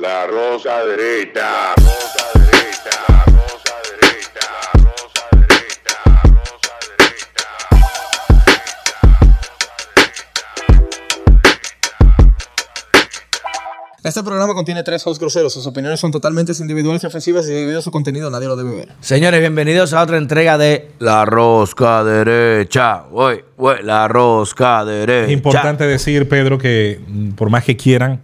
La rosa derecha. Rosa derecha. Rosa derecha. Rosa derecha. Rosa derecha. Este programa contiene tres hosts groseros. Sus opiniones son totalmente individuales y ofensivas y debido a su contenido nadie lo debe ver. Señores, bienvenidos a otra entrega de La Rosca Derecha. Uy, uy, La Rosca Derecha. Es importante decir, Pedro, que mm, por más que quieran,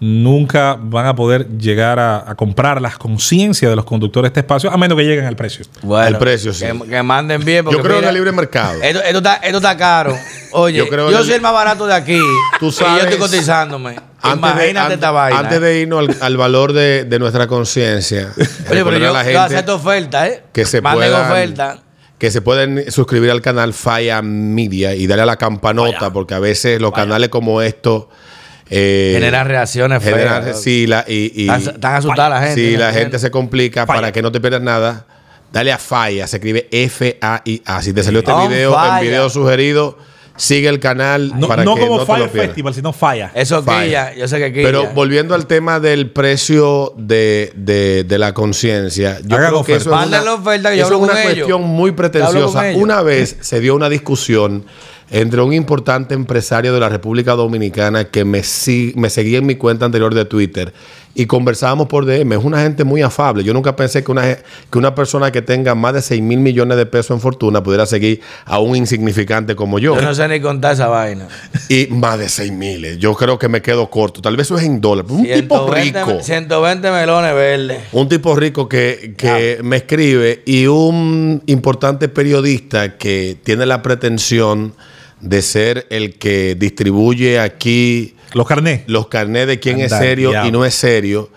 nunca van a poder llegar a, a comprar las conciencias de los conductores de este espacio, a menos que lleguen al precio. Bueno, El precio, sí. Que, que manden bien. Porque Yo creo en el libre mercado. Esto, esto está, esto está caro. Oye, Yo creo soy el más barato de aquí. Tú Y sabes- yo estoy cotizándome. Antes de, Imagínate an- esta vaina. antes de irnos al, al valor de, de nuestra conciencia, Oye, pero yo, a la yo gente acepto oferta, ¿eh? que se Manden puedan- oferta. que se pueden suscribir al canal Falla Media y darle a la campanota, porque a veces los canales como estos eh, Generan reacciones generan- feas. sí, la- y, y- Están, asustadas la gente. si ¿no? la gente se complica Falla. para que no te pierdas nada, dale a Falla, se escribe F-A-I-A. Si te salió este On video fire. en video sugerido, sigue el canal No, para no que como no te Fire lo pierdas. Festival, sino Falla. Eso Falla. quilla. Yo sé que quilla. Pero volviendo al tema del precio de, de- de la conciencia, yo creo que oferta. eso es una, la oferta que yo eso hablo es una con ellos. cuestión muy pretenciosa. Una vez se dio una discusión entre un importante empresario de la República Dominicana que me, si- me seguía en mi cuenta anterior de Twitter y conversábamos por DM. Es una gente muy afable. Yo nunca pensé que una, que una persona que tenga más de 6 mil millones de pesos en fortuna pudiera seguir a un insignificante como yo. Yo no sé ni contar esa vaina. Y más de 6 mil. Yo creo que me quedo corto. Tal vez eso es en dólares. Un tipo 120 rico. 120 melones verdes. Un tipo rico que, que me escribe y un importante periodista que tiene la pretensión de ser el que distribuye aquí Los carnés. los carnés de quién es serio y no es serio.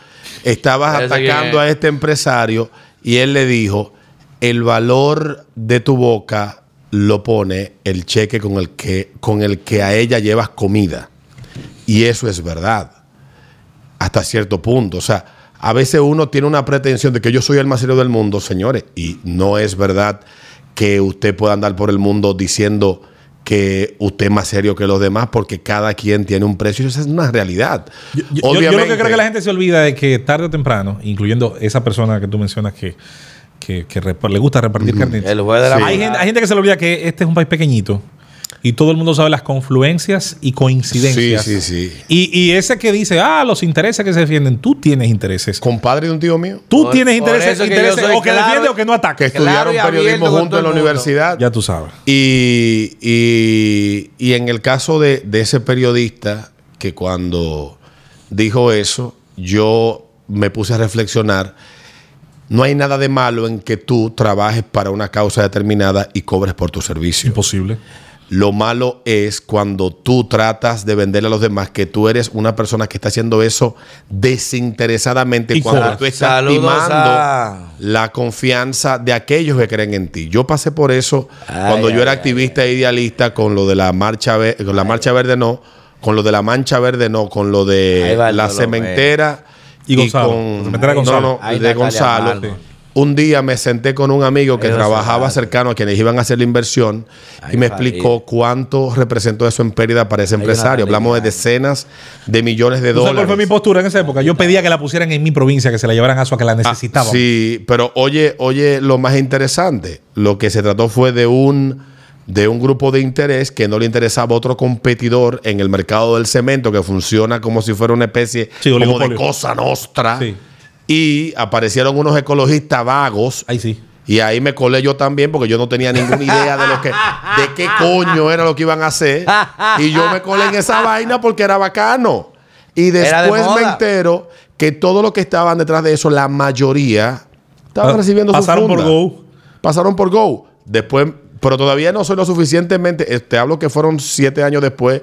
Estabas Parece que- atacando a este empresario y él le dijo, el valor de tu boca lo pone el cheque con el que, con el que a ella llevas comida. Y eso es verdad hasta cierto punto. O sea, a veces uno tiene una pretensión de que yo soy el más serio del mundo, señores, y no es verdad que usted pueda andar por el mundo diciendo que usted es más serio que los demás porque cada quien tiene un precio. Esa es una realidad. Yo, yo- yo lo que creo que la gente se olvida de que tarde o temprano, incluyendo esa persona que tú mencionas que, que, le gusta repartir la Sí. hay, gente, hay gente que se le olvida que este es un país pequeñito y todo el mundo sabe las confluencias y coincidencias. Sí, sí, sí. Y, y ese que dice, ah, los intereses que se defienden, tú tienes intereses. Compadre de un tío mío Tú Por- tienes por intereses, que intereses soy o que claro- defiende o que no que ataque. Claro estudiaron periodismo juntos en la universidad. Ya tú sabes. Y, y- y en el caso de, de ese periodista que cuando dijo eso, yo me puse a reflexionar. No hay nada de malo en que tú trabajes para una causa determinada y cobres por tu servicio. Imposible. Lo malo es cuando tú tratas de venderle a los demás que tú eres una persona que está haciendo eso desinteresadamente Y cuando tú estás timando a- la confianza de aquellos que creen en ti. Yo pasé por eso Ay, cuando yo era ay, activista e idealista con lo de la marcha con la marcha verde no, con lo de la mancha verde no, con lo de va la cementera Y Gonzalo, con la cementera no, Gonzalo. no, de Natalia Gonzalo. Un día me senté con un amigo que Eso trabajaba cercano a quienes iban a hacer la inversión Ay, y me explicó cuánto representó eso en pérdida para ese empresario. Hablamos de decenas de millones de ¿Tú sabes dólares. cuál fue mi postura en esa época? Yo pedía que la pusieran en mi provincia, que se la llevaran a su a que la Ah, necesitaban. sí, pero oye, oye, lo más interesante, lo que se trató fue de un de un grupo de interés que no le interesaba otro competidor en el mercado del cemento que funciona como si fuera una especie Sí, como de cosa nostra. Sí. Y aparecieron unos ecologistas vagos. Ahí sí. Y ahí me colé yo también porque yo no tenía ninguna idea de lo que de qué coño era lo que iban a hacer. Y yo me colé en esa vaina porque era bacano. Y de después me entero que todos los que estaban detrás de eso, la mayoría, estaban Pa- recibiendo su pasaron por funda. Go. Pasaron por Go. Después, pero todavía no soy lo suficientemente. eh, Te hablo que fueron siete años después.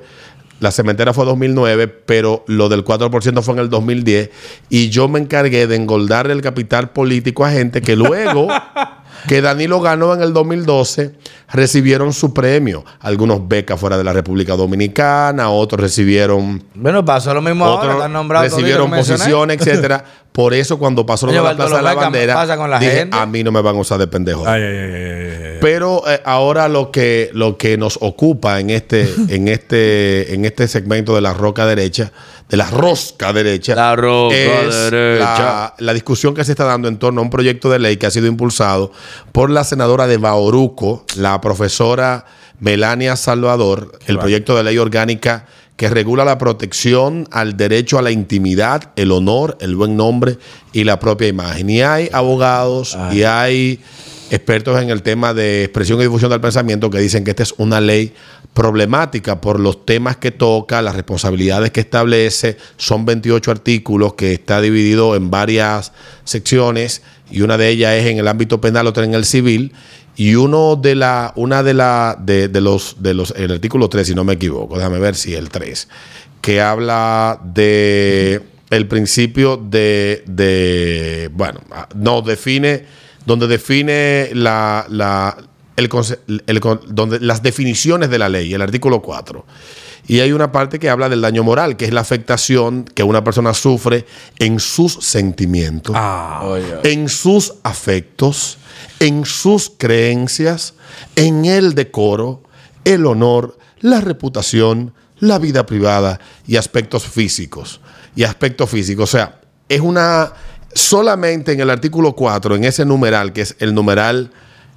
La cementera fue 2009, pero lo del 4% fue en el 2010. Y yo me encargué de engordarle el capital político a gente que luego que Danilo ganó en el 2012 recibieron su premio. Algunos becas fuera de la República Dominicana, otros recibieron Bueno, pasó lo mismo ahora. Están nombrados recibieron posiciones, etcétera, Por eso cuando pasó lo de la Plaza de la Bandera, pasa con la dije, gente. a mí no me van a usar de pendejo. Ay, ay, ay, ay, ay. Pero eh, ahora lo que, lo que nos ocupa en este, en este, en este segmento de la roca derecha, de la rosca derecha, La rosca es derecha. La, la discusión que se está dando en torno a un proyecto de ley que ha sido impulsado por la senadora de Bauruco, la profesora Melania Salvador, el proyecto de ley orgánica que regula la protección al derecho a la intimidad, el honor, el buen nombre y la propia imagen. Y hay abogados y hay expertos en el tema de expresión y difusión del pensamiento que dicen que esta es una ley problemática por los temas que toca, las responsabilidades que establece. Son 28 artículos que está dividido en varias secciones y una de ellas es en el ámbito penal, otra en el civil. Y uno de la, una de la, de, de los, de los, el artículo 3, si no me equivoco, déjame ver si el 3, que habla de el principio de, de bueno, ah, no, define, donde define la, la, el, el donde las definiciones de la ley, el artículo 4. Y hay una parte que habla del daño moral, que es la afectación que una persona sufre en sus sentimientos en sus afectos, en sus creencias, en el decoro, el honor, la reputación, la vida privada y aspectos físicos. Y aspectos físicos. O sea, es una. Solamente en el artículo 4, en ese numeral, que es el numeral,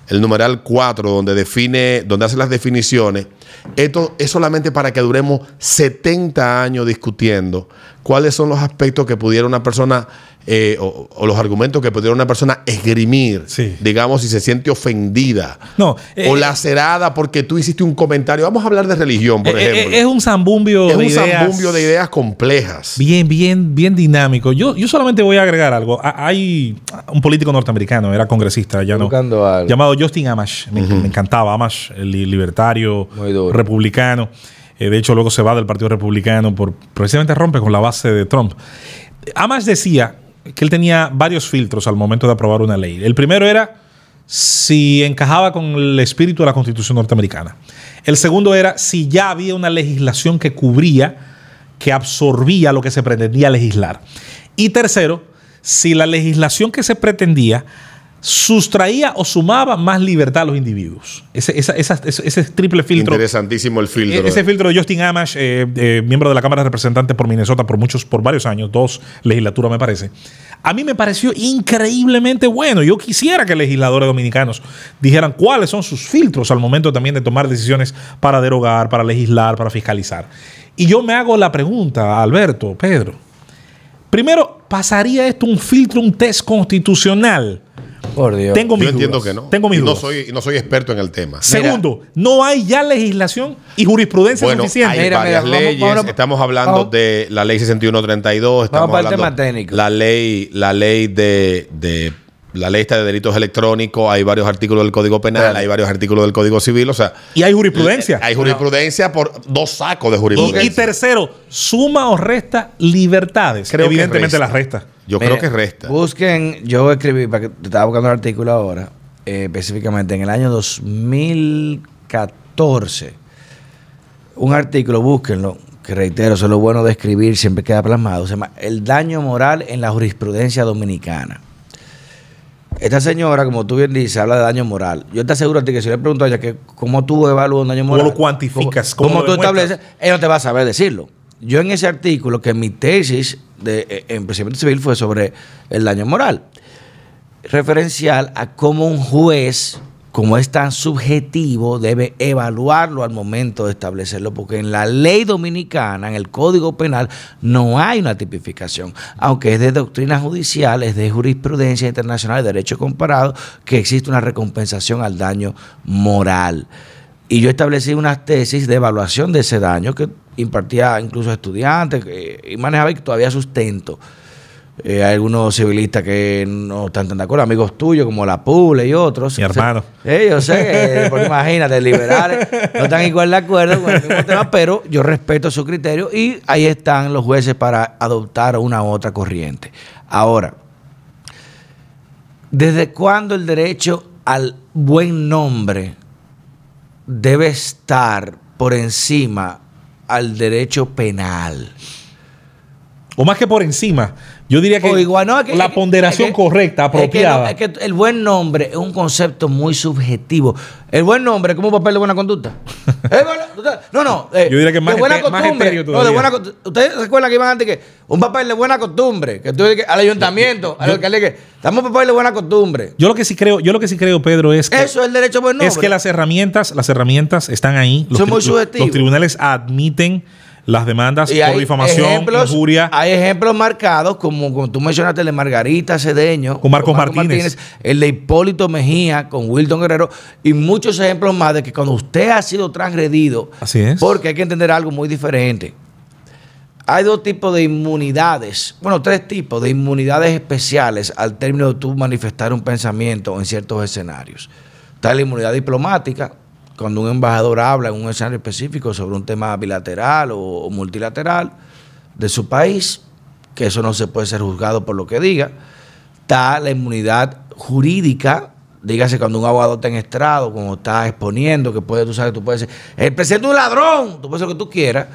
el numeral 4, donde define, donde hace las definiciones, esto es solamente para que duremos 70 años discutiendo cuáles son los aspectos que pudiera una persona eh, o, o los argumentos que pudiera una persona esgrimir, Sí. digamos, si se siente ofendida No, eh, o lacerada porque tú hiciste un comentario. Vamos a hablar de religión, por Eh, ejemplo. es un zambumbio Es de un ideas. zambumbio de ideas complejas. Bien, bien, bien dinámico. Yo, yo solamente voy a agregar algo. Ha- Hay un político norteamericano, era congresista, ya no, algo. llamado Justin Amash. Me, me encantaba Amash, el li- libertario, Muy republicano. Eh, de hecho, luego se va del Partido Republicano por precisamente rompe con la base de Trump. Amash decía que él tenía varios filtros al momento de aprobar una ley. El primero era si encajaba con el espíritu de la Constitución norteamericana. El segundo era si ya había una legislación que cubría, que absorbía lo que se pretendía legislar. Y tercero, si la legislación que se pretendía sustraía o sumaba más libertad a los individuos. Ese, esa- esa- ese- ese triple filtro. Interesantísimo el filtro. E- Ese filtro de Justin Amash, eh, eh, miembro de la Cámara de Representantes por Minnesota por muchos, por varios años, dos legislaturas me parece. A mí me pareció increíblemente bueno. Yo quisiera que legisladores dominicanos dijeran cuáles son sus filtros al momento también de tomar decisiones para derogar, para legislar, para fiscalizar. Y yo me hago la pregunta, Alberto, Pedro. Primero, ¿pasaría esto un filtro, un test constitucional? Por Dios. Tengo mis Yo entiendo dudas. que no. Tengo mis y no dudas. soy, y no soy experto en el tema. Segundo, no hay ya legislación y jurisprudencia Bueno, suficiente. hay Mira, varias mira, vamos- leyes. vamos- Estamos hablando vamos- de la ley 6132. Estamos Vamos para el hablando tema técnico. La ley, la ley de, de- la ley de delitos electrónicos. Hay varios artículos del Código Penal, Claro. hay varios artículos del Código Civil. O sea, Y hay jurisprudencia. hay jurisprudencia por dos sacos de jurisprudencia. y tercero, suma o resta libertades. Creo que Evidentemente resta. las resta. Yo Mira, creo que resta. Busquen, yo escribí, para que te estaba buscando el artículo ahora, eh, específicamente en el año 2014, un artículo, búsquenlo, que reitero, eso es lo bueno de escribir, siempre queda plasmado, se llama El daño moral en la jurisprudencia dominicana. Esta señora, como tú bien dices, habla de daño moral. Yo te aseguro a ti que si le pregunto a ella que cómo tú evalúas un daño ¿Cómo moral. lo cuantificas? ¿Cómo, ¿Cómo lo tú estableces? Ella no te va a saber decirlo. Yo en ese artículo, que mi tesis de, eh, en procedimiento civil fue sobre el daño moral, referencial a cómo un juez, como es tan subjetivo, debe evaluarlo al momento de establecerlo, porque en la ley dominicana, en el Código Penal, no hay una tipificación, aunque es de doctrina judicial, es de jurisprudencia internacional, de derecho comparado, que existe una recompensación al daño moral. Y yo establecí unas tesis de evaluación de ese daño que impartía incluso a estudiantes eh, y manejaba y que todavía sustento. Eh, hay algunos civilistas que no están tan de acuerdo, amigos tuyos como la Pule y otros. Mi hermano. Eh, yo sé, que, pues, imagínate, liberales no están igual de acuerdo con el mismo tema, pero yo respeto su criterio y ahí están los jueces para adoptar una u otra corriente. Ahora, ¿desde cuándo el derecho al buen nombre debe estar por encima al derecho penal? O más que por encima, Yo diría que, la ponderación que- correcta, es apropiada. no, Es que, el buen nombre es un concepto muy subjetivo. El buen nombre es como un papel de buena conducta. Es buena- usted- no, no. eh, Yo diría que más de buena ete- más costumbre. No, de buena Ustedes recuerdan que iban antes que un papel de buena costumbre. Que tú al ayuntamiento, al alcalde, que damos papel de buena costumbre. Yo lo que sí creo, yo lo que sí creo, Pedro, es que Eso es el derecho buen nombre. es que las herramientas, las herramientas están ahí. Los, Son muy subjetivos. los tribunales admiten las demandas Y por difamación, ejemplos- injuria. Hay ejemplos marcados, como, como tú mencionaste, el de Margarita Cedeño. Con Marcos Martínez. El de Hipólito Mejía, con Wilton Guerrero. Y muchos ejemplos más de que cuando usted ha sido transgredido. Así es. Porque hay que entender algo muy diferente. Hay dos tipos de inmunidades, bueno, tres tipos de inmunidades especiales al término de tú manifestar un pensamiento en ciertos escenarios. Está la inmunidad diplomática, cuando un embajador habla en un escenario específico sobre un tema bilateral o, multilateral de su país, que eso no se puede ser juzgado por lo que diga. Está la inmunidad jurídica, dígase cuando un abogado está en estrado, cuando está exponiendo, que puede, tú sabes, tú puedes decir, el presidente es un ladrón, tú puedes hacer lo que tú quieras,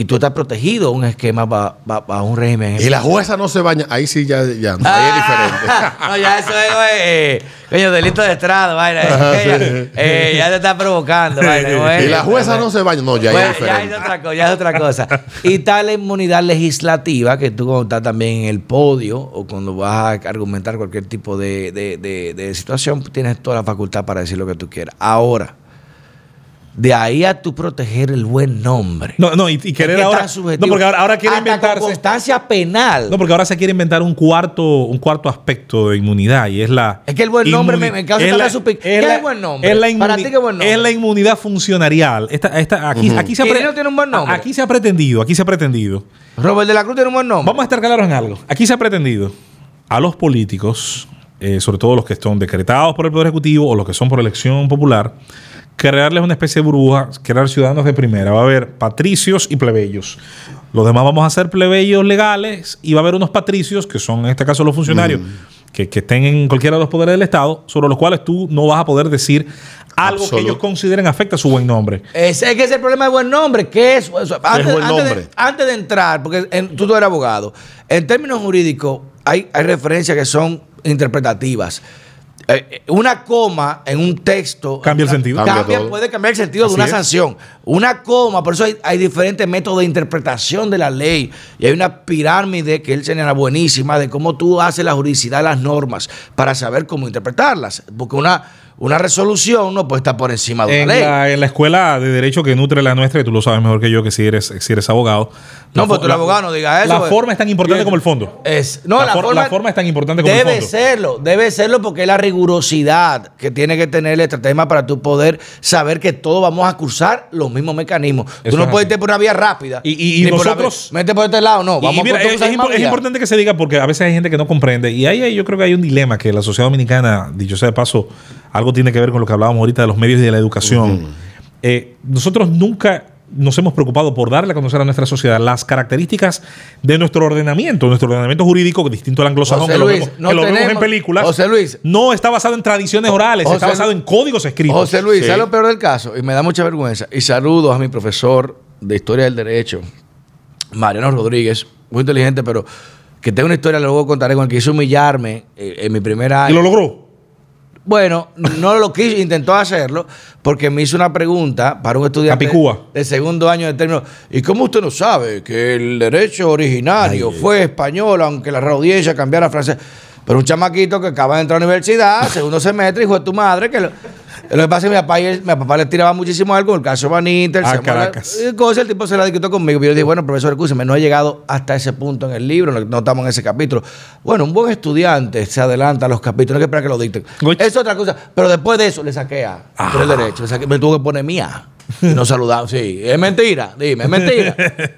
y tú estás protegido un esquema para un régimen. Y la jueza no se baña. Ahí sí ya, ya ahí Ah, es diferente. no, ya eso es, eh, coño, delito de estrado, vaina. eh, eh, ya te está provocando, vaina. y la jueza no se baña. No, ya, Bueno, es ya es otra cosa, ya es otra cosa. Y está la inmunidad legislativa, que tú cuando estás también en el podio o cuando vas a argumentar cualquier tipo de, de- de- de situación, tienes toda la facultad para decir lo que tú quieras. Ahora, de ahí a tú proteger el buen nombre. No, no, y, y querer ahora. No, porque ahora, ahora quiere inventarse. con constancia penal. No, porque ahora se quiere inventar un cuarto, un cuarto aspecto de inmunidad y es la. Es que el buen nombre me- me causa es la- es ¿Qué es buen nombre? Es la Para ti, ¿qué buen nombre? Es la inmunidad funcionarial. Esta, esta, aquí, aquí se ha pre- Quirino tiene un buen nombre. Aquí se ha pretendido, aquí se ha pretendido. Robert de la Cruz tiene un buen nombre. Vamos a estar claros en algo. Aquí se ha pretendido a los políticos, eh, sobre todo los que son decretados por el Poder Ejecutivo o los que son por elección popular, crearles una especie de burbuja, crear ciudadanos de primera. Va a haber patricios y plebeyos. Los demás vamos a ser plebeyos legales y va a haber unos patricios, que son en este caso los funcionarios, que, que estén en cualquiera de los poderes del Estado, sobre los cuales tú no vas a poder decir algo que ellos consideren afecta a su buen nombre. Ese es que es el problema del buen nombre. ¿Qué es? Antes, buen antes nombre? De, antes de entrar, porque en- tú, tú eres abogado, en términos jurídicos hay, hay referencias que son interpretativas. Eh, una coma en un texto Cambia el sentido. cambia- puede cambiar el sentido Así de una es. sanción. Una coma, por eso hay, hay diferentes métodos de interpretación de la ley. Y hay una pirámide que él señala buenísima de cómo tú haces la juridicidad de las normas para saber cómo interpretarlas. Porque una, una resolución no puede estar por encima de En una ley. la, en la escuela de derecho que nutre la nuestra, y tú lo sabes mejor que yo, que si eres, si eres abogado. No, pues fo- tú eres abogado, no digas eso, La pues. forma es tan importante como el fondo. Es, no, La la, for- forma, la forma es tan importante como el debe fondo. serlo, debe serlo porque es la rigurosidad que tiene que tener el estratema para tú poder saber que todos vamos a cruzar los mismos mecanismos. Eso tú no es puedes irte por una vía rápida. Y- y- y ni por la nosotros- vía- Vete por este lado, no. Vamos y mira, por es, es impo- es importante que se diga porque a veces hay gente que no comprende. Y ahí yo creo que hay un dilema que la sociedad dominicana, dicho sea de paso, algo tiene que ver con lo que hablábamos ahorita de los medios y de la educación. Eh, nosotros nunca nos hemos preocupado por darle a conocer a nuestra sociedad las características de nuestro ordenamiento, nuestro ordenamiento jurídico, que distinto al anglosajón, José que lo, vemos, no que lo vemos en películas. José Luis. No está basado en tradiciones orales, José está basado en códigos escritos. José Luis, Sí. ¿sabes lo peor del caso? Y me da mucha vergüenza. Y saludos a mi profesor de Historia del Derecho, Mariano Rodríguez, muy inteligente, pero que tengo una historia, luego contaré con el que hizo humillarme eh, en mi primer año. y lo logró. Bueno, no lo quiso, intentó hacerlo porque me hizo una pregunta para un estudiante Capicúa. de segundo año de término. ¿Y cómo usted no sabe que el derecho originario fue español, aunque la audiencia cambiara a francés? Pero un chamaquito que acaba de entrar a la universidad, segundo semestre, hijo de tu madre, que lo, lo que pasa es que mi papá, y él- mi papá le tiraba muchísimo algo, el caso Van Inter, Ah, Caracas. cosas, el tipo se la discutió conmigo. Y yo le dije, bueno, profesor, escúcheme, no he llegado hasta ese punto en el libro, no, no estamos en ese capítulo. Bueno, un buen estudiante se adelanta a los capítulos, no hay que esperar que lo dicten. Goch. Es otra cosa. Pero después de eso le saqué a por el derecho. Le saqué- me tuvo que poner mía. Y nos saludamos. Sí, es mentira. Dime, es mentira.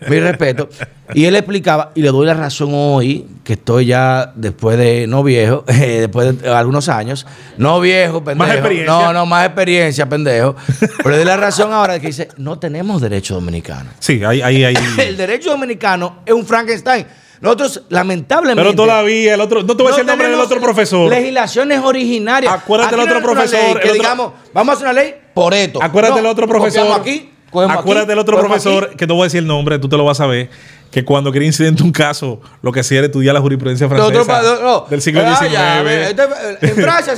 Mi respeto. Y él explicaba, y le doy la razón hoy, que estoy ya después de, no viejo, eh, después de algunos años, no viejo, pendejo. experiencia. No, no, más experiencia, pendejo. Pero le doy la razón ahora de que dice, no tenemos derecho dominicano. Sí, hay, hay, hay. El derecho dominicano es un Frankenstein. Nosotros, lamentablemente. Pero todavía el otro, no te voy a decir el nombre del otro profesor. Legislaciones originarias. Acuérdate del no otro profesor, ley el Que otro- digamos, vamos a hacer una ley por esto. Acuérdate del otro profesor. aquí Acuérdate del otro profesor, aquí. que no voy a decir el nombre, tú te lo vas a ver, que cuando quería incidente un caso, lo que hacía era estudiar la jurisprudencia francesa no, no. del siglo Ah, XIX. ya, ve, este- en Francia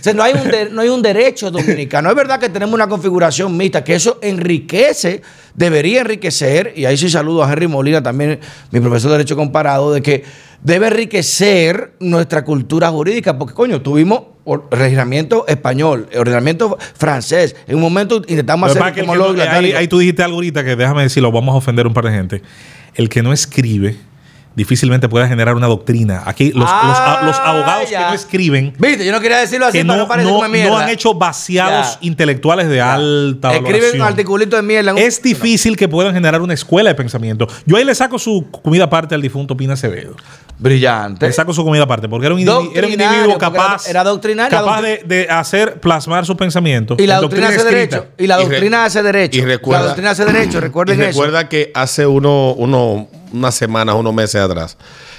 se- no, hay un de- no hay un derecho dominicano. Es verdad que tenemos una configuración mixta, que eso enriquece, debería enriquecer, y ahí sí saludo a Henry Molina, también mi profesor de Derecho Comparado, de que debe enriquecer nuestra cultura jurídica, porque coño, tuvimos or- ordenamiento español, ordenamiento francés. En un momento intentamos hacer como que lo no- ahí, ahí tú dijiste algo ahorita que déjame decirlo, vamos a ofender un par de gente. El que no escribe difícilmente puede generar una doctrina. Aquí los, los- Ah, los abogados ya. que no escriben, Viste, yo no quería decirlo así que para no, no no- no han hecho vaciados Ya. intelectuales de alta Escriben un valoración. articulito de mierda. un- Es difícil que puedan generar una escuela de pensamiento. Yo ahí le saco su comida aparte al difunto Pina Acevedo. Brillante. Le saco su comida aparte, porque era un, era un individuo capaz, era- era doctrinario, capaz de, de hacer, plasmar su pensamiento. Y la en doctrina hace escrita. derecho. Y la Y doctrina hace derecho. y recuerda- la doctrina hace derecho, recuerden y eso. recuerda que hace uno, uno, unas semanas, unos meses atrás,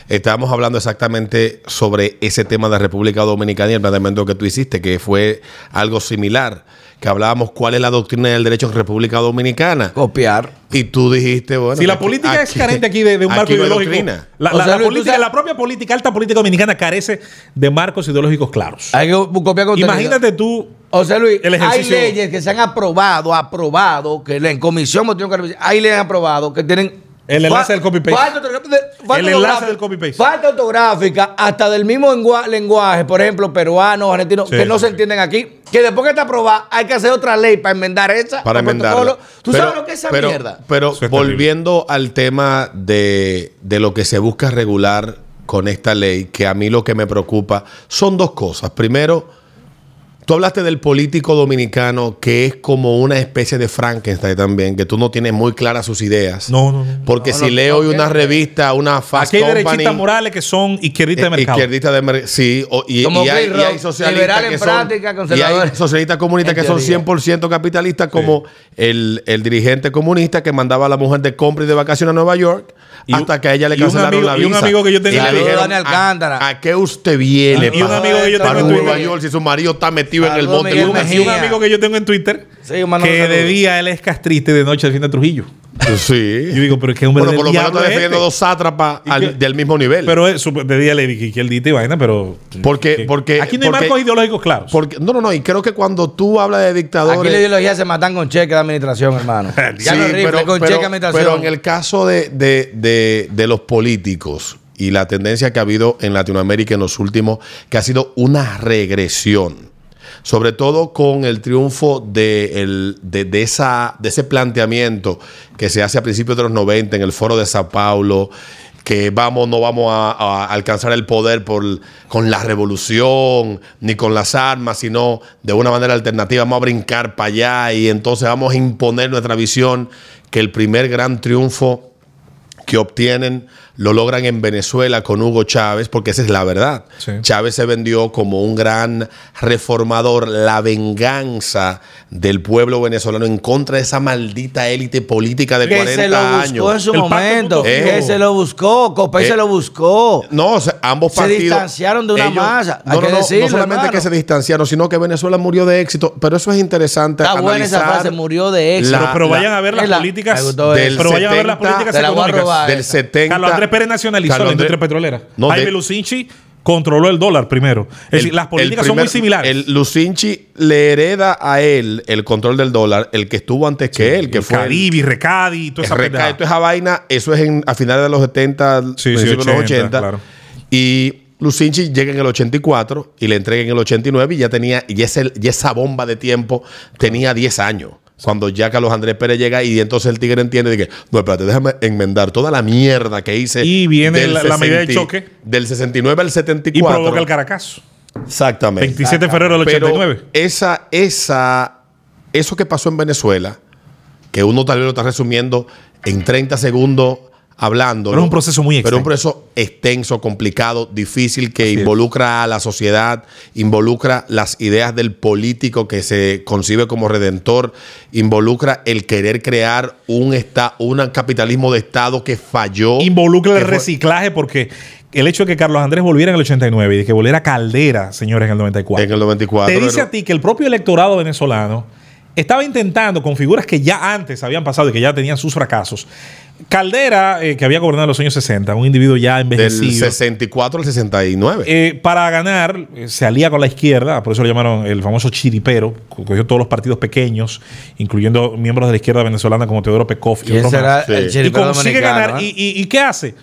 estábamos hablando exactamente sobre ese tema de República Dominicana y el planteamiento que tú hiciste, que fue algo similar, que hablábamos cuál es la doctrina del derecho en República Dominicana. Copiar. Y tú dijiste, bueno... Si la aquí- política es carente aquí de, de un marco no ideológico, doctrina. la, O la- sea, la Luis, tú política, sabes- la propia política, alta política dominicana carece de marcos ideológicos claros. Hay que copiar contenido. Imagínate tú, O sea, Luis, el hay leyes que se han aprobado, aprobado, que en comisión hemos tenido que revisar, hay leyes aprobado que tienen. El enlace del copy-paste. El enlace del copy-paste. Falta ortográfica, hasta del mismo lengua- lenguaje, por ejemplo, peruano, argentino, Sí, que no sí, se sí. entienden aquí. Que después que está aprobada, hay que hacer otra ley para enmendar esa. para protocolos. ¿Tú Pero- sabes lo que es esa pero, mierda? Pero es volviendo al tema de, de lo que se busca regular con esta ley, que a mí lo que me preocupa son dos cosas. Primero, tú hablaste del político dominicano que es como una especie de Frankenstein también, que tú no tienes muy claras sus ideas. no, no, no. Porque No, si no, leo no, hoy una ¿qué? revista, una fast Aquí hay company, derechistas morales que son izquierdistas de eh, mercado. Izquierdistas de mer- sí, o- y, Como y hay, Chris y hay Rock, socialistas liberal en que son, práctica, y hay conservador socialistas comunistas que son teoría. 100% capitalistas, como el, el dirigente comunista que mandaba a la mujer de compra y de vacaciones a Nueva York Y un- hasta que a ella le un cancelaron amigo- la y un visa. amigo que yo tenía- Y le dijeron, Dani "¿A- Alcántara". ¿A, qué usted viene? Y un amigo que yo para tengo en Nueva Twitter. York si su marido está metido en el monte? Y un amigo que yo tengo en Twitter Sí, Manolo, que de día él es castrista y de noche defiende a Trujillo. Sí. Yo digo, pero es que hombre Bueno, por lo menos está es defendiendo este. dos sátrapas del mismo nivel. Pero es, de día le dije que él dite y vaina, pero. Porque- que- porque- Aquí no hay porque- marcos ideológicos claros. Porque, no, no, no. Y creo que cuando tú hablas de dictadores. Aquí la ideología se matan con cheque de administración, hermano. ya Sí, no rifle pero, con pero- cheque de administración. pero en el caso de, de- de- de los políticos y la tendencia que ha habido en Latinoamérica en los últimos, que ha sido una regresión. Sobre todo con el triunfo de, el- de- de esa, de ese planteamiento que se hace a principios de los 90 en el foro de Sao Paulo, que vamos, no vamos a, alcanzar el poder por, con la revolución ni con las armas, sino de una manera alternativa. Vamos a brincar para allá y entonces vamos a imponer nuestra visión que el primer gran triunfo que obtienen lo logran en Venezuela con Hugo Chávez, porque esa es la verdad. Sí. Chávez se vendió como un gran reformador, la venganza del pueblo venezolano en contra de esa maldita élite política de que 40 se lo buscó años. en su El momento. Que se lo buscó. Copey Eh, se lo buscó. No, o sea, ambos Se partidos. distanciaron de una masa, hay No, que no, no, decirlo, no solamente hermano. que se distanciaron, sino que Venezuela murió de éxito. Pero eso es interesante. Está buena esa frase, murió de éxito. pero, pero la- vayan a ver las la- políticas. Pero vayan a ver las 70, políticas la económicas. Del 70. Andrés Pérez nacionalizó Carlos la industria Andrés- petrolera. No, Jaime de- Lucinchi controló el dólar primero. Es decir, las políticas son muy similares. El Lucinchi le hereda a él el control del dólar, el que estuvo antes que él, que el fue. Cadivi, Recadi, toda esa pendejada. toda esa vaina, eso es en, a finales de los 70, Sí, sí, de los 80, 80. claro. Y Lucinchi llega en el 84 y le entrega en el 89 y ya tenía, y, ese- y esa bomba de tiempo tenía 10 años. Cuando ya Carlos Andrés Pérez llega y entonces el tigre entiende de que, no, espérate, déjame enmendar toda la mierda que hice. Y viene del la- la medida de 60 choque. Del 69 al Y 74. provoca el Caracazo. Exactamente. 27 de febrero del Pero 89. esa, esa, eso que pasó en Venezuela, que uno tal vez lo está resumiendo en 30 segundos hablando. Pero es un proceso muy Pero un extenso. proceso extenso, complicado, difícil, que Así es. involucra a la sociedad, involucra las ideas del político que se concibe como redentor, involucra el querer crear un, esta, un capitalismo de Estado que falló. Involucra el que reciclaje porque el hecho de que Carlos Andrés volviera en el 89 y de que volviera Caldera, señores, en el 94. En el 94. Te dice a ti que el propio electorado venezolano estaba intentando con figuras que ya antes habían pasado y que ya tenían sus fracasos. Caldera, eh, que había gobernado en los años 60, un individuo ya Del envejecido. 64 al 69. Eh, para ganar, eh, se alía con la izquierda, por eso lo llamaron el famoso chiripero, co- cogió todos los partidos pequeños, incluyendo miembros de la izquierda venezolana como Teodoro Pekov y ¿Quién otros más. Sí. Y consigue ganar. ¿Y, y- y qué hace?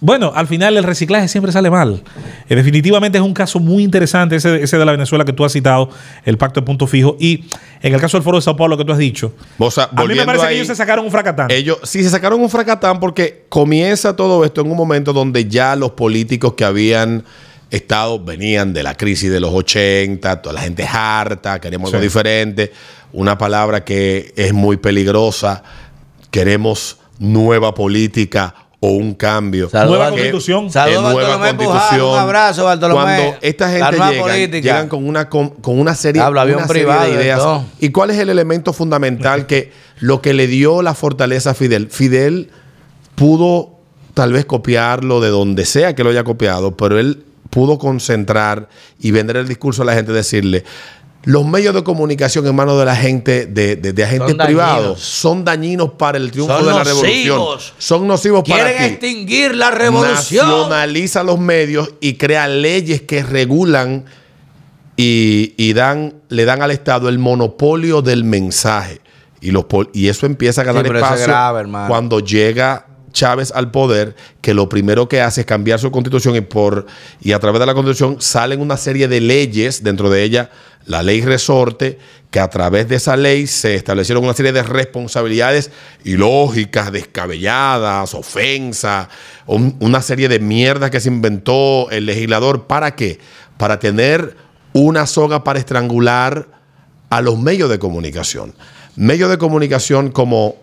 Bueno, al final el reciclaje siempre sale mal. Eh, definitivamente es un caso muy interesante ese, ese de la Venezuela que tú has citado, el pacto de punto fijo. Y en el caso del Foro de Sao Paulo que tú has dicho, O sea, a mí me parece que ellos se sacaron un fracatán. Ellos sí se sacaron un fracatán porque comienza todo esto en un momento donde ya los políticos que habían estado venían de la crisis de los 80, toda la gente es harta, queremos algo Sí. diferente, una palabra que es muy peligrosa, queremos nueva política o un cambio. Saludos Nueva constitución. Saludos nueva constitución. un abrazo, Bartolomé. Cuando esta gente llega, llegan con una, con, con una serie, Habla una serie privado de ideas. ¿Y cuál es el elemento fundamental que lo que le dio la fortaleza a Fidel? Fidel pudo tal vez copiarlo de donde sea que lo haya copiado, pero él pudo concentrar y vender el discurso a la gente, decirle, los medios de comunicación en manos de la gente, de, de- de agentes Son privados, dañinos. son dañinos para el triunfo Son de la revolución. Son nocivos para Quieren ti extinguir la revolución. nacionaliza los medios y crea leyes que regulan y, y dan, le dan al Estado el monopolio del mensaje. Y, los, pol- y eso empieza a ganar Sí, eso es espacio grave, cuando llega Chávez al poder, que lo primero que hace es cambiar su constitución y, por, y a través de la constitución salen una serie de leyes, dentro de ella la ley resorte, que a través de esa ley se establecieron una serie de responsabilidades ilógicas, descabelladas, ofensas, un- una serie de mierdas que se inventó el legislador. ¿Para qué? Para tener una soga para estrangular a los medios de comunicación. Medios de comunicación como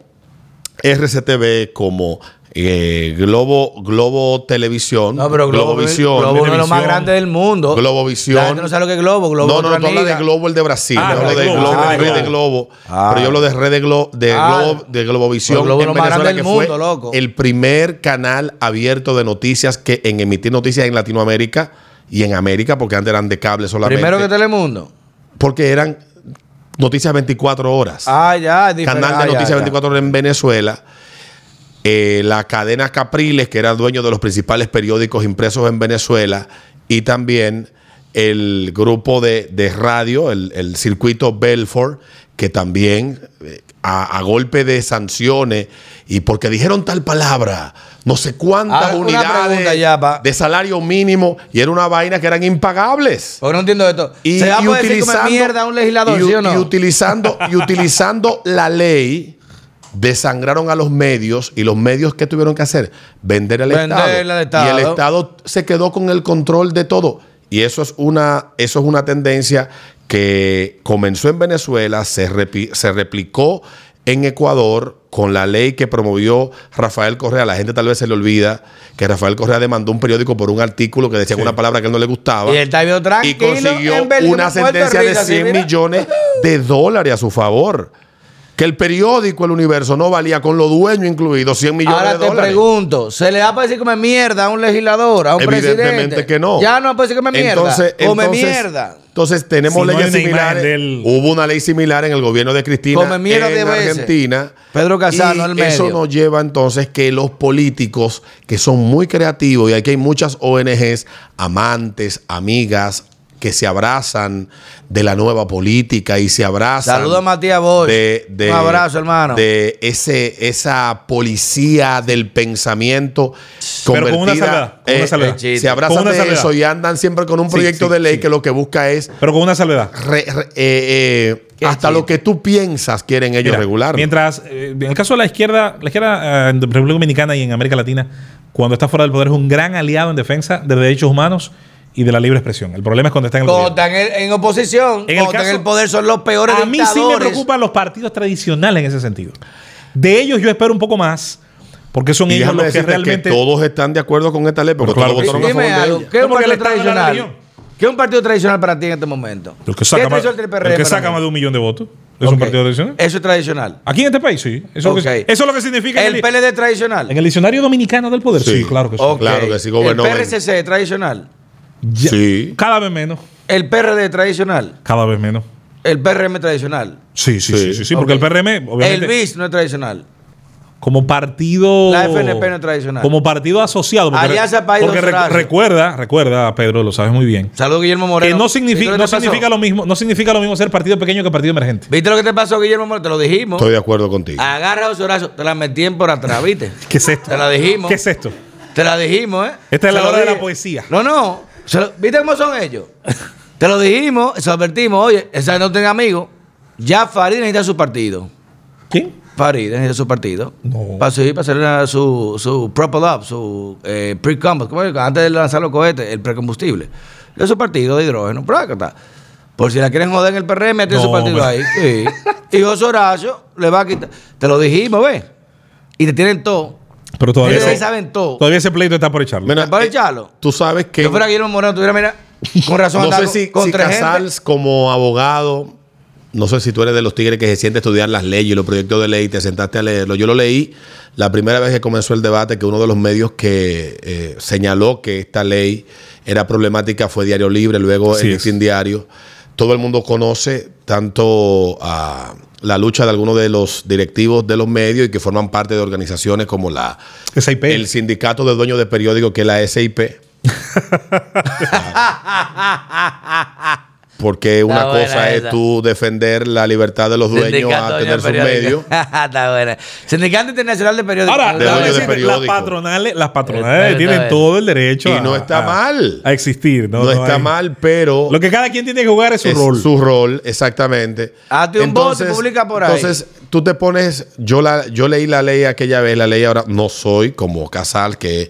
RCTV, como eh, Globo, Globo Televisión, No, pero Globo, Globovisión, Globo es uno de los más grandes del mundo. Globovisión. La gente no sabe lo que es Globo. Globo no, no, otra tú hablas de. Globo, el de Brasil. Ah, yo hablo de Globo. Globo, Ah, Red de Globo. Globo. Ah. pero yo hablo de Red de, Glo- de, Ah. Globo, de Globovisión Globo en lo más Venezuela, que del fue mundo, loco. el primer canal abierto de noticias que en emitir noticias en Latinoamérica y en América, porque antes eran de cable solamente. Primero que Telemundo. Porque eran noticias 24 horas. Ah, ya. diferente. Canal de Ah, Noticias ya. 24 horas en Venezuela. Eh, la cadena Capriles, que era dueño de los principales periódicos impresos en Venezuela. Y también el grupo de, de radio, el, el circuito Belfort, que también eh, a, a golpe de sanciones y porque dijeron tal palabra, no sé cuántas Ahora, pregunta unidades ya, de salario mínimo y era una vaina que eran impagables. Porque no entiendo esto. Y, ¿Se va a y decir comer mierda a un legislador, y, sí o no? y utilizando, y utilizando la ley, desangraron a los medios y los medios ¿qué tuvieron que hacer? Vender al Venderle Estado. al Y el Estado. Estado se quedó con el control de todo. Y eso es una, eso es una tendencia que comenzó en Venezuela, se, repi- se replicó en Ecuador con la ley que promovió Rafael Correa. La gente tal vez se le olvida que Rafael Correa demandó un periódico por un artículo que decía una palabra que a él no le gustaba Y él y consiguió en una sentencia de Rico, así, 100 mira. millones de dólares a su favor. Que el periódico El Universo no valía, con los dueños incluidos, 100 millones Ahora de te dólares. pregunto, ¿se le va a decir comer mierda a un legislador, a un Evidentemente presidente? que no. Ya no puede decir comer mierda. Entonces, come entonces- mierda. Entonces tenemos Si leyes similares. del- Hubo una ley similar en el gobierno de Cristina Come mierda en de veces. Argentina. Pedro Casano, y el medio. Eso nos lleva entonces que los políticos que son muy creativos y aquí hay muchas ONGs, amantes, amigas que se abrazan de la nueva política y se abrazan. Saludos a Matías Bosch. de, de- Un abrazo, hermano. De ese, esa policía del pensamiento. Pero con una convertida, salvedad, con una eh, salvedad. eh, se abrazan Con una de eso y andan siempre con un proyecto sí, de ley sí. que lo que busca es Pero con una salvedad. re- re- eh, eh, hasta chiste. lo que tú piensas quieren ellos Mira, regular. Mientras, eh, en el caso de la izquierda, la izquierda eh, en República Dominicana y en América Latina, cuando está fuera del poder, es un gran aliado en defensa de derechos humanos y de la libre expresión. El problema es cuando está en el Cuando gobierno. están en, en oposición, En el cuando están en caso- el poder, son los peores A mí sí me preocupan los partidos tradicionales en ese sentido. De ellos yo espero un poco más, porque son y ellos los que realmente... que todos están de acuerdo con esta ley porque Pero claro todos votaron sí. a Dime favor de algo, ella. ¿qué es un partido tradicional? ¿Qué es un partido tradicional para ti en este momento? El que ¿Qué saca, más, el el que saca más de un millón de votos. Es un partido tradicional. Eso es tradicional. Aquí en este país, sí. Eso, es lo que- eso es lo que significa en El el, PLD tradicional. en el diccionario dominicano del poder. Sí, Sí. claro que sí. Claro que sí, gobernó El. PRCC tradicional. Ya- Sí. Cada vez menos. El PRD tradicional. Cada vez menos. el PRM tradicional. Sí, sí, sí, sí, sí, porque el PRM, obviamente, El BIS no es tradicional. como partido. La FNP no es tradicional. Como partido asociado. Porque, Alianza País porque recuerda, recuerda, Pedro, lo sabes muy bien. Saludos, Guillermo Moreno. Que no ¿Viste significa, no significa lo mismo, no significa lo mismo ser partido pequeño que partido emergente. ¿Viste lo que te pasó, Guillermo Moreno? Te lo dijimos. Estoy de acuerdo contigo. Agarra a José Horacio, te la metí en por atrás, ¿viste? ¿Qué es esto? Te la dijimos. ¿Qué es esto? Te la dijimos, ¿eh? Esta es la hora de la poesía. No, no. Lo- ¿Viste cómo son ellos? Te lo dijimos, se lo advertimos. Oye, esa no tiene amigos. Ya Farid necesita su partido. ¿Quién? Farid necesita su partido. No. Para seguir, para hacer una- su, su propel up, su eh, pre-combustible. ¿cómo es? Antes de lanzar los cohetes, el precombustible. Es su partido de hidrógeno. Pero acá está. Por si la quieren joder en el PRM, tiene No, su partido ahí. Sí. Y José Horacio le va a quitar. Te lo dijimos, ¿ves? Y te tienen todo. Pero todavía, Ellos saben todo. todavía ese pleito está por echarlo. Mira, ¿Para eh, echarlo? Tú sabes que. Si yo fuera Guillermo Moreno, tuviera, mira, con razón No sé si, con si gente. Como abogado, no sé si tú eres de los tigres que se siente a estudiar las leyes y los proyectos de ley y te sentaste a leerlo. Yo lo leí la primera vez que comenzó el debate, que uno de los medios que eh, señaló que esta ley era problemática fue Diario Libre, luego Así el. Listín Diario. Todo el mundo conoce tanto a la lucha de algunos de los directivos de los medios y que forman parte de organizaciones como la SIP. el sindicato de dueños de periódicos que es la SIP. Porque una cosa es tú defender la libertad de los dueños Sindicato a tener sus medios. Está buena. Sindicato Internacional de Periódicos. Ahora, de de las patronales, las patronales tienen todo el derecho Y a- no está a- mal. a existir. No, No, está hay- mal, pero Lo que cada quien tiene que jugar es su es rol. su rol, exactamente. Hazte un voto y publica por ahí. Entonces, tú te pones, yo la, yo leí la ley aquella vez, la ley ahora no soy como Casal, que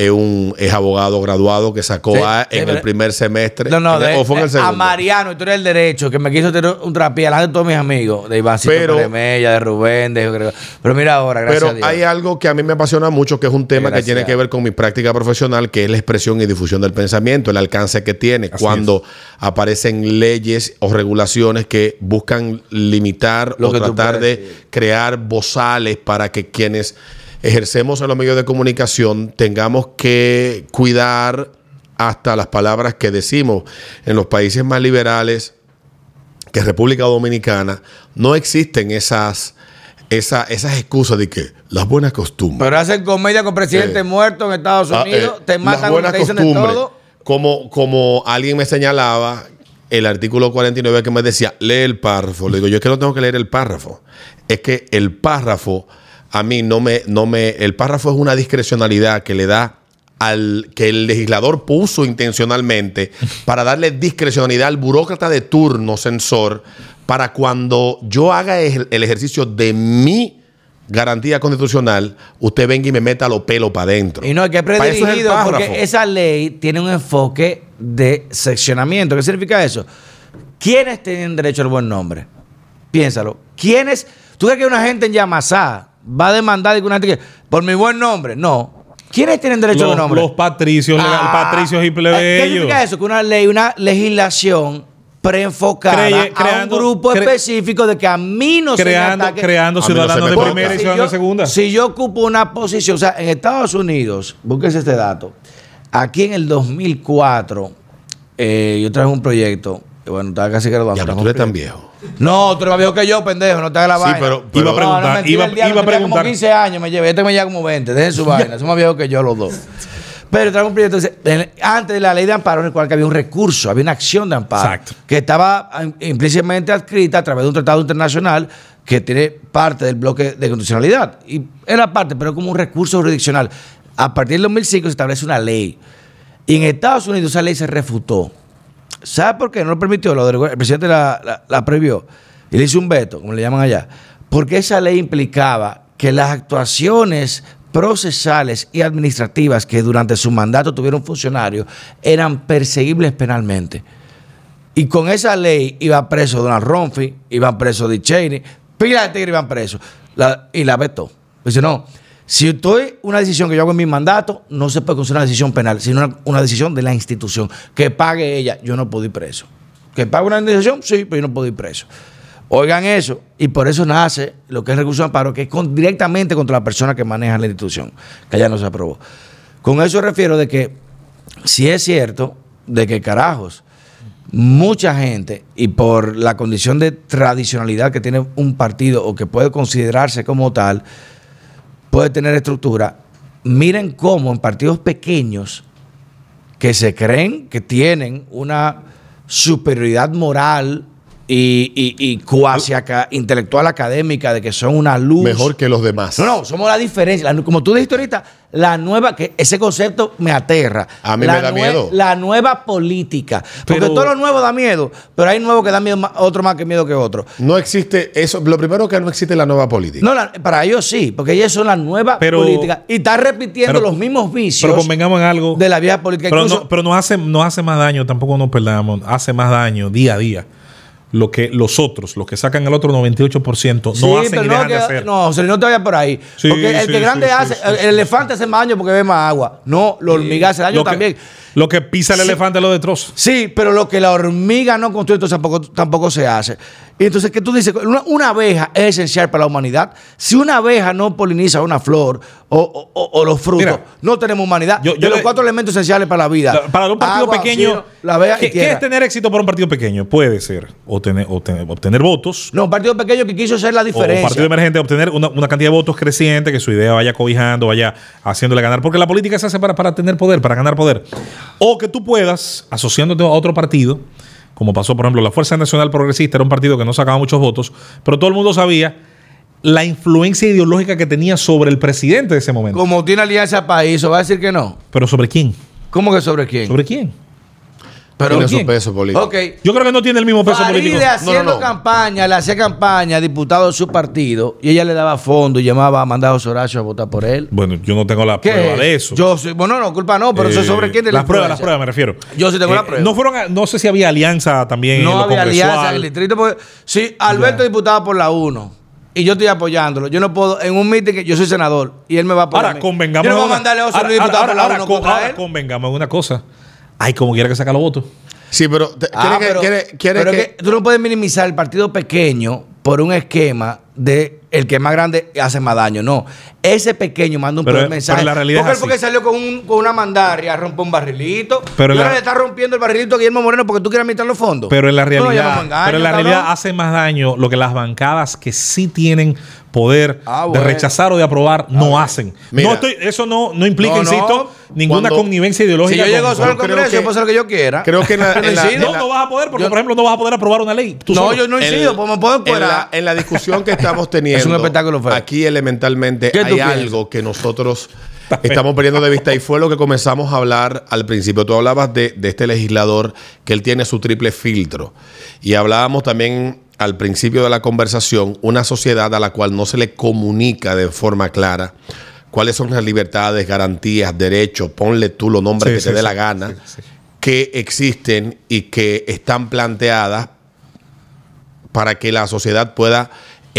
es un es abogado graduado que sacó Sí, A en el primer semestre. No, no, el- de- o fue en el a segundo. Mariano, historia del derecho, que me quiso tener un trapié delante de todos mis amigos, de Ivancito Pero- Mella, de Rubén, de Pero mira ahora, gracias Pero a Dios. hay algo que a mí me apasiona mucho, que es un tema que tiene que ver con mi práctica profesional, que es la expresión y difusión del pensamiento, el alcance que tiene Así cuando aparecen leyes o regulaciones que buscan limitar Lo o que tú tratar puedes de crear bozales para que quienes ejercemos en los medios de comunicación tengamos que cuidar hasta las palabras que decimos. En los países más liberales, que República Dominicana, no existen esas, esa- esas excusas de que las buenas costumbres. Pero hacen comedia con presidente Eh, muerto en Estados Ah, Unidos, eh, te las matan, buenas te dicen de todo. Como, como alguien me señalaba, el artículo 49 que me decía, lee el párrafo. Le digo, yo es que no tengo que leer el párrafo. Es que el párrafo, a mí no me, no me. El párrafo es una discrecionalidad que le da al que el legislador puso intencionalmente para darle discrecionalidad al burócrata de turno censor para cuando yo haga el, el ejercicio de mi garantía constitucional, usted venga y me meta los pelos para adentro. Y no, hay que es predirigido porque esa ley tiene un enfoque de seccionamiento. ¿Qué significa eso? ¿Quiénes tienen derecho al buen nombre? Piénsalo. ¿Quiénes? ¿Tú crees que una gente en Yamasá va a demandar de que una gente que por mi buen nombre? No. ¿Quiénes tienen derecho los, buen nombre? los patricios, Ah, patricios y ¿Qué plebeyos. significa eso? Que una ley, una legislación preenfocada Creye- a creando- un grupo cre- específico de que a mí no se me creando, creando A no se ciudadanos me de primera y Si ciudadanos de segunda. Si yo ocupo una posición, o sea, en Estados Unidos, búsquese este dato. Aquí en el 2004, eh, yo traje un proyecto. Bueno, estaba casi graduando. Ya, pero tú eres tan viejo. No, tú eres más viejo que yo, pendejo, no te hagas la Sí, vaina. pero- pero- Iba a preguntar, No, no, mentira, iba- el diablo, iba a preguntar. como 15 años me llevé, este me lleva como 20, dejen su vaina, son más viejos que yo los dos. Pero un proyecto, entonces, en- antes de la ley de amparo, recuerda que había un recurso, había una acción de amparo, Exacto. que estaba ah, implícitamente adscrita a través de un tratado internacional que tiene parte del bloque de constitucionalidad. Y era parte, pero como un recurso jurisdiccional. A partir del 2005 se establece una ley. Y en Estados Unidos esa ley se refutó. ¿Sabe por qué? No lo permitió. El presidente la, la- la prohibió. Y le hizo un veto, como le llaman allá. Porque esa ley implicaba que las actuaciones procesales y administrativas que durante su mandato tuvieron funcionarios eran perseguibles penalmente. Y con esa ley iba preso Donald Rumsfeld, iban preso Dick Cheney, pila de tigres iban presos. Y la vetó. Dice, no, si estoy una decisión que yo hago en mi mandato, no se puede considerar una decisión penal, sino una, una decisión de la institución. Que pague ella, yo no puedo ir preso. Que pague una indemnización, sí, pero yo no puedo ir preso. Oigan eso, y por eso nace lo que es recurso de amparo, que es con- directamente contra la persona que maneja la institución, que allá no se aprobó. Con eso refiero de que si es cierto de que carajos, mucha gente, y por la condición de tradicionalidad que tiene un partido o que puede considerarse como tal, puede tener estructura, miren cómo en partidos pequeños que se creen que tienen una superioridad moral y, y- y cuasi aca- intelectual académica de que son una luz. Mejor que los demás. No, no, somos la diferencia. La- como tú dijiste ahorita, la nueva, que ese concepto me aterra. A mí La me da miedo. La nueva política. Porque Pero- todo lo nuevo da miedo, pero hay nuevo que da miedo, otro más que miedo que otro. No existe eso. Lo primero que no existe la nueva política. No, la- para ellos sí, porque ellos son la nueva Pero- política y están repitiendo pero- los mismos vicios Pero convengamos en algo. de la vieja política. Pero, Incluso- no, pero nos, hace, nos hace más daño, tampoco nos perdamos, hace más daño día a día. Lo que los otros, los que sacan el otro 98%, no Sí, hacen pero y no, dejan de que- hacer. no, José, no te vayas por ahí. Sí, porque el sí, que grande hace, el, elefante hace más daño porque bebe más agua. No, la hormiga hace daño lo que, también. Lo que pisa el elefante lo destroza. Sí, pero lo que la hormiga no construye, entonces tampoco, tampoco se hace. Y entonces, ¿qué tú dices? Una, una abeja es esencial para la humanidad. Si una abeja no poliniza una flor o, o- o- o los frutos, Mira, no tenemos humanidad. yo- de los le- cuatro elementos esenciales para la vida. Para un partido Agua, pequeño, la y ¿qué, es tener éxito para un partido pequeño? Puede ser obtener, obtener, obtener votos, No, un partido pequeño que quiso hacer la o un diferencia. partido emergente, obtener una, una cantidad de votos creciente, que su idea vaya cobijando, vaya haciéndole ganar. Porque la política se hace para, para tener poder, para ganar poder. O que tú puedas, asociándote a otro partido, como pasó, por ejemplo, la Fuerza Nacional Progresista, era un partido que no sacaba muchos votos, pero todo el mundo sabía la influencia ideológica que tenía sobre el presidente de ese momento. Como tiene alianza país, ¿o va a decir que no? Pero ¿sobre quién? ¿Cómo que sobre quién? ¿Sobre quién? Pero Tiene ¿quién? su peso político. Ok. Yo creo que no tiene el mismo peso político. Haciendo No, no, no. campaña, le hacía campaña a diputados de su partido y ella le daba fondo y llamaba a mandar a José Horacio a votar por él. Bueno, yo no tengo la ¿Qué prueba de eso. Yo sí, bueno, no, culpa no, pero eso Eh, es sobre quién de Las pruebas, las pruebas me refiero. Yo sí tengo la Eh, prueba. No fueron, a- no sé si había alianza también. en No lo había alianza en el distrito. Porque, sí, Alberto es diputado por la 1 y yo estoy apoyándolo. Yo no puedo, en un meeting que yo soy senador y él me va a apoyar. a Ahora mí. convengamos. Yo no voy a en mandarle a José ahora- Luis diputado ahora- por la ahora 1 con- contra ahora él. convengamos en una cosa. Ay, como quiera que saca los votos. Sí, pero te- Ah, quiere que- quiere- quiere pero que- es que tú no puedes minimizar el partido pequeño por un esquema de el que es más grande hace más daño. No. Ese pequeño manda un Pero- peor mensaje. pero la realidad porque es porque salió con, un- con una mandaria a romper un barrilito. Pero y la- ahora le está rompiendo el barrilito a Guillermo Moreno porque tú quieres administrar los fondos. Pero en la realidad, no engaño, pero en la cabrón. realidad hace más daño lo que las bancadas que sí tienen poder Ah, de rechazar o de aprobar no hacen. Mira. no estoy, eso no, no implica, No, no. insisto, ninguna Cuando- connivencia si ideológica. yo llego solo al Congreso, que- yo puedo hacer lo que yo quiera. creo que en la- en la-. No, no vas a poder, porque Yo- por ejemplo no vas a poder aprobar una ley. Tú no, solo. yo no incido, pues me puedo en la, en la discusión que estamos teniendo, Es un espectáculo feo. aquí elementalmente ¿Qué tú hay piensas? algo que nosotros estamos perdiendo de vista y fue lo que comenzamos a hablar al principio. Tú hablabas de, de este legislador que él tiene su triple filtro y hablábamos también al principio de la conversación una sociedad a la cual no se le comunica de forma clara cuáles son las libertades, garantías, derechos, ponle tú los nombres Sí, que sí, te dé sí, la gana, que existen y que están planteadas para que la sociedad pueda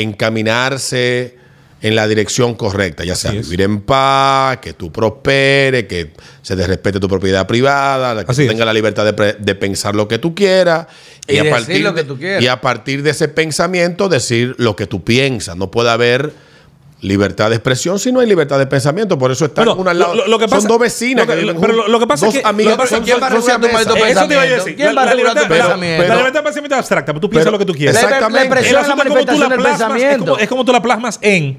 encaminarse en la dirección correcta, ya sea vivir en paz, que tú prosperes, que se te respete tu propiedad privada, que tengas la libertad de, de pensar lo que tú quieras Y a decir partir lo que tú quieras. y a partir de ese pensamiento decir lo que tú piensas. No puede haber libertad de expresión si no hay libertad de pensamiento. Por eso están Bueno, una al lado. lo- lo que pasa- son dos vecinas lo que- que viven pero lo- que pasa es que- amigas lo que pasa son- ¿quién va a son regular tu maldito Eso te iba a pensamiento? decir. ¿Quién La- va a la regular tu libertad- pensamiento? La libertad de pensamiento es abstracta, pero tú piensas Pero- lo que tú quieres. La Exactamente. expresión, El la asunto es la manifestación del pensamiento. como, es como tú la plasmas en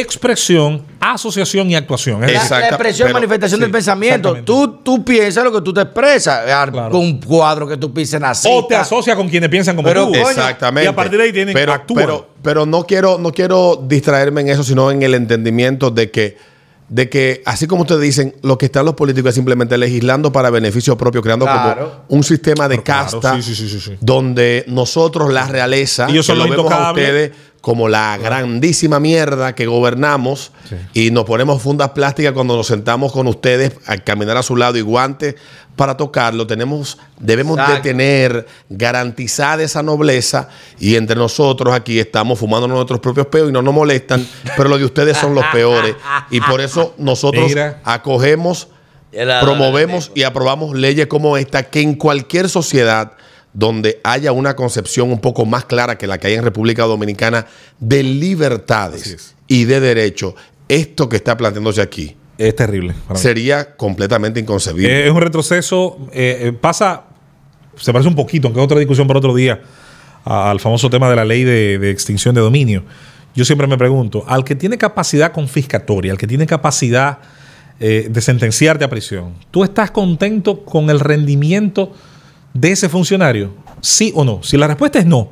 expresión, asociación y actuación. Es La, la expresión pero- manifestación sí, del pensamiento. Tú, tú piensas lo que tú te expresas. Claro. Con un cuadro que tú pises en la o te cita. asocia con quienes piensan como Pero, tú. Exactamente. Y a partir de ahí tienen, pero, actúan. pero, pero no quiero, no quiero distraerme en eso, sino en el entendimiento de que, de que, así como ustedes dicen, lo que están los políticos es simplemente legislando para beneficio propio, creando Claro. como un sistema de Pero casta sí, sí, sí, sí, sí. donde nosotros, la realeza, Ellos son que lo vemos a ustedes como la grandísima mierda que gobernamos y nos ponemos fundas plásticas cuando nos sentamos con ustedes a caminar a su lado y guantes para tocarlo. Tenemos, debemos de tener garantizada esa nobleza y entre nosotros aquí estamos fumando nuestros propios peos y no nos molestan, pero los de ustedes son los peores. Y por eso nosotros Mira. acogemos, promovemos y aprobamos leyes como esta que en cualquier sociedad donde haya una concepción un poco más clara que la que hay en República Dominicana de libertades es. y de derechos, esto que está planteándose aquí Es terrible. sería completamente inconcebible. Eh, es un retroceso. eh, eh, pasa se parece un poquito, aunque es otra discusión para otro día, al famoso tema de la ley de, de extinción de dominio. Yo siempre me pregunto, al que tiene capacidad confiscatoria, al que tiene capacidad eh, de sentenciarte a prisión, ¿tú estás contento con el rendimiento de ese funcionario? ¿Sí o no? Si la respuesta es no,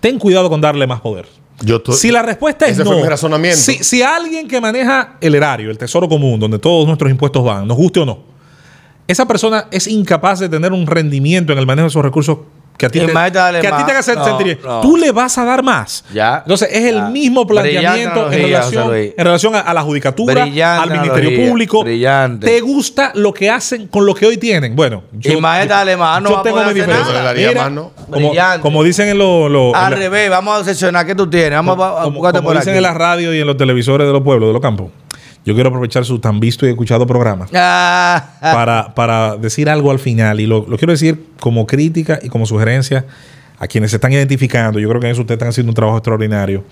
ten cuidado con darle más poder. Yo Si la respuesta es Ese no, fue mi razonamiento. Si, si alguien que maneja el erario, el tesoro común, donde todos nuestros impuestos van, nos guste o no, esa persona es incapaz de tener un rendimiento en el manejo de esos recursos que a ti, te, más dale que a ti más. te haga No, sentir. no. Tú le vas a dar más. Ya. Entonces es el mismo planteamiento en relación, en a, a la judicatura, Brillante al Ministerio analogía. Público. Brillante. ¿Te gusta lo que hacen con lo que hoy tienen? Bueno, Y más dale más, no yo tengo mi diferencia. Mira. Como, Brillante. como dicen en los... en Al la- revés, vamos a obsesionar. ¿Qué tú tienes? Vamos a- a como, buscarte como por dicen aquí. en la radio y en los televisores de los pueblos, de los campos. Yo quiero aprovechar su tan visto y escuchado programa Ah, ah. para, para decir algo al final. Y lo, lo quiero decir como crítica y como sugerencia a quienes se están identificando. Yo creo que en eso ustedes están haciendo un trabajo extraordinario.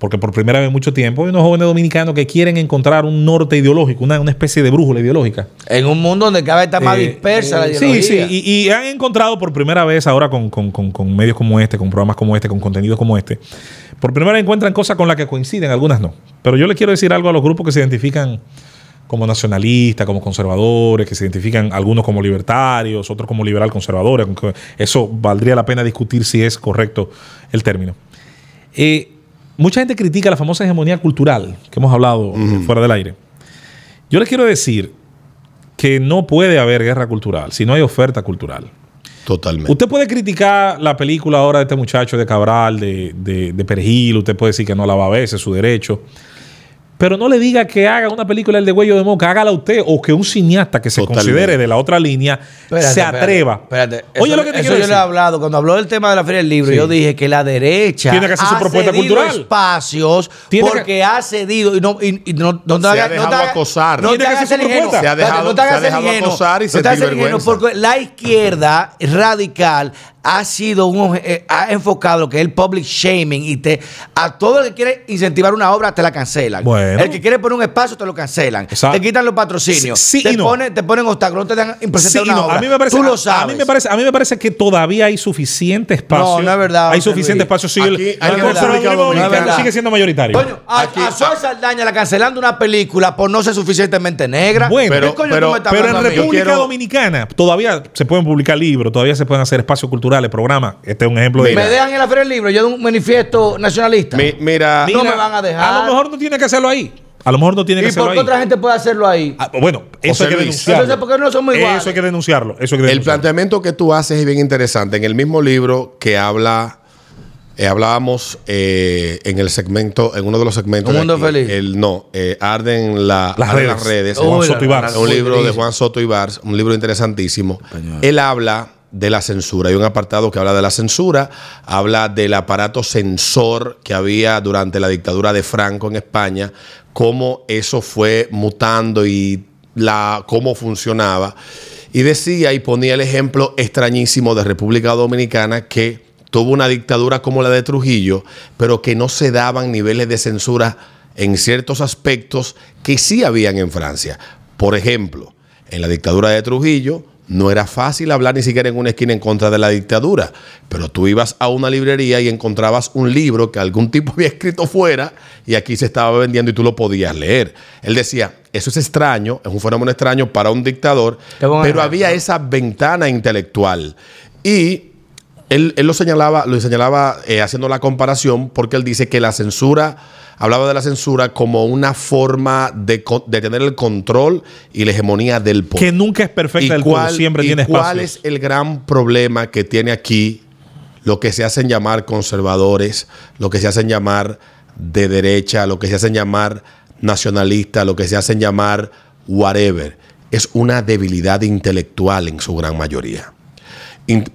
Porque por primera vez en mucho tiempo hay unos jóvenes dominicanos que quieren encontrar un norte ideológico, una, una especie de brújula ideológica. En un mundo donde cada vez está más Eh, dispersa la eh, ideología. Sí, sí, y, y han encontrado por primera vez ahora con, con- con- con medios como este, con programas como este, con contenidos como este, por primera vez encuentran cosas con las que coinciden, algunas no. Pero yo le quiero decir algo a los grupos que se identifican como nacionalistas, como conservadores, que se identifican algunos como libertarios, otros como liberal conservadores, eso valdría la pena discutir si es correcto el término. Eh, mucha gente critica la famosa hegemonía cultural que hemos hablado eh, fuera del aire. Yo les quiero decir que no puede haber guerra cultural si no hay oferta cultural. Totalmente. Usted puede criticar la película ahora de este muchacho de Cabral, de, de, de Perejil, usted puede decir que no la va a ver, es su derecho. Pero no le diga que haga una película el de Huello de Moca, hágala usted, o que un cineasta que se Totalmente. considere de la otra línea Espérate, se espérate, atreva. Espérate, Oye, Eso- lo que te eso quiero yo decir. le he hablado. Cuando habló del tema de la Feria del Libro, Sí. yo dije que la derecha Tiene que hacer su ha propuesta cedido cultural. espacios Tiene que- porque ha cedido y no, y, y no, no te Se ha haga- no dejado te haga- acosar. No Tiene te que hacer su propuesta. Se ha Espérate, dejado- no se ha dejado acosar y No vergüenza. Porque la izquierda radical ha sido un eh, ha enfocado lo que es el public shaming y te a todo el que quiere incentivar una obra te la cancelan. Bueno. El que quiere poner un espacio te lo cancelan. Exacto. Te quitan los patrocinios. Sí- sí te, y no. ponen, te ponen obstáculos, no te dan Sí, una no, obra. a mí me parece, Tú lo a- sabes. A mí me parece, a mí me parece que todavía hay suficiente espacio. No, no es verdad, Hay suficiente Luis. espacio. Sí, Aquí el, hay el conservadurismo Dominicana. sigue siendo mayoritario. Coño, a, Aquí- a Zoe Saldaña la cancelando una película por no ser suficientemente negra. Bueno, ¿Qué pero- coño pero- en? República quiero- Dominicana todavía se pueden publicar libros, todavía se pueden hacer espacios culturales, programas. Este es un ejemplo de me dejan en la feria del libro, yo de un manifiesto nacionalista. Mi- mira, no me van a dejar. A lo mejor no tiene que hacerlo ahí. A lo mejor no tiene que ¿Y hacerlo por qué ahí. otra gente puede hacerlo ahí? Ah, bueno, eso hay que denunciarlo. Entonces, ¿por qué no somos iguales? Eso hay que denunciarlo. Eso hay que el planteamiento que tú haces es bien interesante. En el mismo libro que habla, eh, hablábamos eh, en el segmento, en uno de los segmentos. Un mundo aquí, feliz. El, no, eh, Arden, la, Las Arden redes. las redes. Juan Soto Ibarz. la- un libro de. Juan Soto Ibarz, un libro interesantísimo. Él habla de la censura. Hay un apartado que habla de la censura, habla del aparato censor que había durante la dictadura de Franco en España, cómo eso fue mutando y la, cómo funcionaba. Y decía y ponía el ejemplo extrañísimo de República Dominicana que tuvo una dictadura como la de Trujillo, pero que no se daban niveles de censura en ciertos aspectos que sí habían en Francia. Por ejemplo, en la dictadura de Trujillo no era fácil hablar ni siquiera en una esquina en contra de la dictadura, pero tú ibas a una librería y encontrabas un libro que algún tipo había escrito fuera y aquí se estaba vendiendo y tú lo podías leer. Él decía, eso es extraño, es un fenómeno extraño para un dictador, pero había esa ventana intelectual. Y él, él lo señalaba, lo señalaba eh, haciendo la comparación porque él dice que la censura, hablaba de la censura como una forma de, tener el control y la hegemonía del poder. que nunca es perfecta del todo, siempre y tiene cuál espacio. es el gran problema que tiene aquí lo que se hacen llamar conservadores, lo que se hacen llamar de derecha, lo que se hacen llamar nacionalistas, lo que se hacen llamar whatever? Es una debilidad intelectual en su gran mayoría.